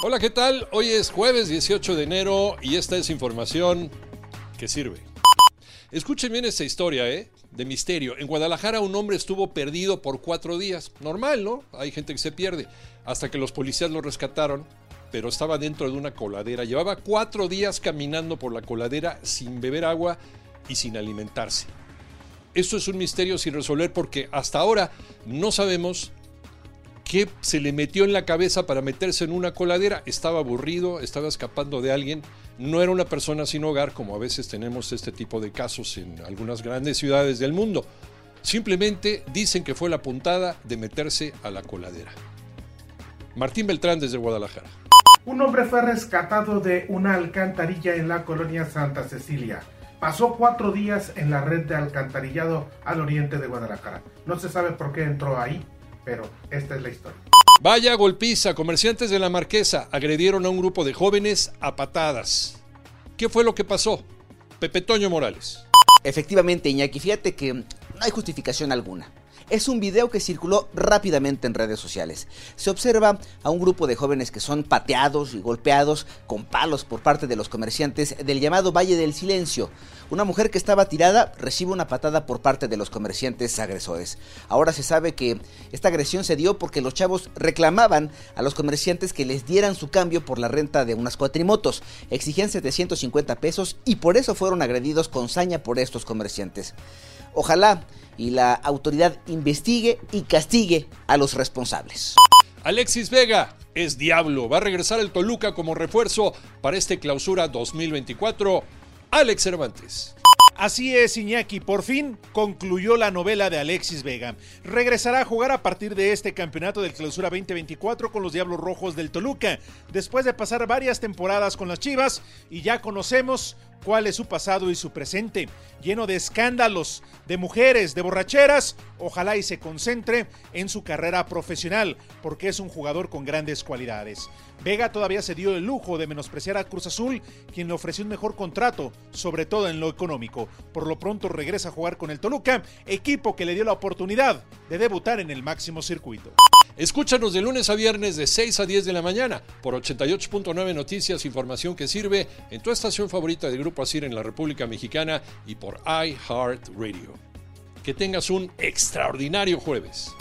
Hola, ¿qué tal? Hoy es jueves 18 de enero y esta es información que sirve. Escuchen bien esta historia, ¿eh? De misterio. En Guadalajara un hombre estuvo perdido por cuatro días. Normal, ¿no? Hay gente que se pierde. Hasta que los policías lo rescataron, pero estaba dentro de una coladera. Llevaba cuatro días caminando por la coladera sin beber agua y sin alimentarse. Esto es un misterio sin resolver porque hasta ahora no sabemos qué se le metió en la cabeza para meterse en una coladera. Estaba aburrido, estaba escapando de alguien. No era una persona sin hogar, como a veces tenemos este tipo de casos en algunas grandes ciudades del mundo. Simplemente dicen que fue la puntada de meterse a la coladera. Martín Beltrán desde Guadalajara. Un hombre fue rescatado de una alcantarilla en la colonia Santa Cecilia. Pasó cuatro días en la red de alcantarillado al oriente de Guadalajara. No se sabe por qué entró ahí, pero esta es la historia. Vaya golpiza, comerciantes de la Marquesa agredieron a un grupo de jóvenes a patadas. ¿Qué fue lo que pasó? Pepe Toño Morales. Efectivamente, Iñaki, fíjate que no hay justificación alguna. Es un video que circuló rápidamente en redes sociales. Se observa a un grupo de jóvenes que son pateados y golpeados con palos por parte de los comerciantes del llamado Valle del Silencio. Una mujer que estaba tirada recibe una patada por parte de los comerciantes agresores. Ahora se sabe que esta agresión se dio porque los chavos reclamaban a los comerciantes que les dieran su cambio por la renta de unas cuatrimotos. Exigían 750 pesos y por eso fueron agredidos con saña por estos comerciantes. Ojalá y la autoridad investigue y castigue a los responsables. Alexis Vega es diablo. Va a regresar el Toluca como refuerzo para este clausura 2024. Alex Cervantes. Así es, Iñaki, por fin concluyó la novela de Alexis Vega. Regresará a jugar a partir de este campeonato del Clausura 2024 con los Diablos Rojos del Toluca, después de pasar varias temporadas con las Chivas y ya conocemos cuál es su pasado y su presente, lleno de escándalos, de mujeres, de borracheras. Ojalá y se concentre en su carrera profesional, porque es un jugador con grandes cualidades. Vega todavía se dio el lujo de menospreciar a Cruz Azul, quien le ofreció un mejor contrato, sobre todo en lo económico. Por lo pronto regresa a jugar con el Toluca, equipo que le dio la oportunidad de debutar en el máximo circuito. Escúchanos de lunes a viernes de 6 a 10 de la mañana por 88.9 Noticias, información que sirve en tu estación favorita de Grupo Asir en la República Mexicana y por iHeartRadio. Que tengas un extraordinario jueves.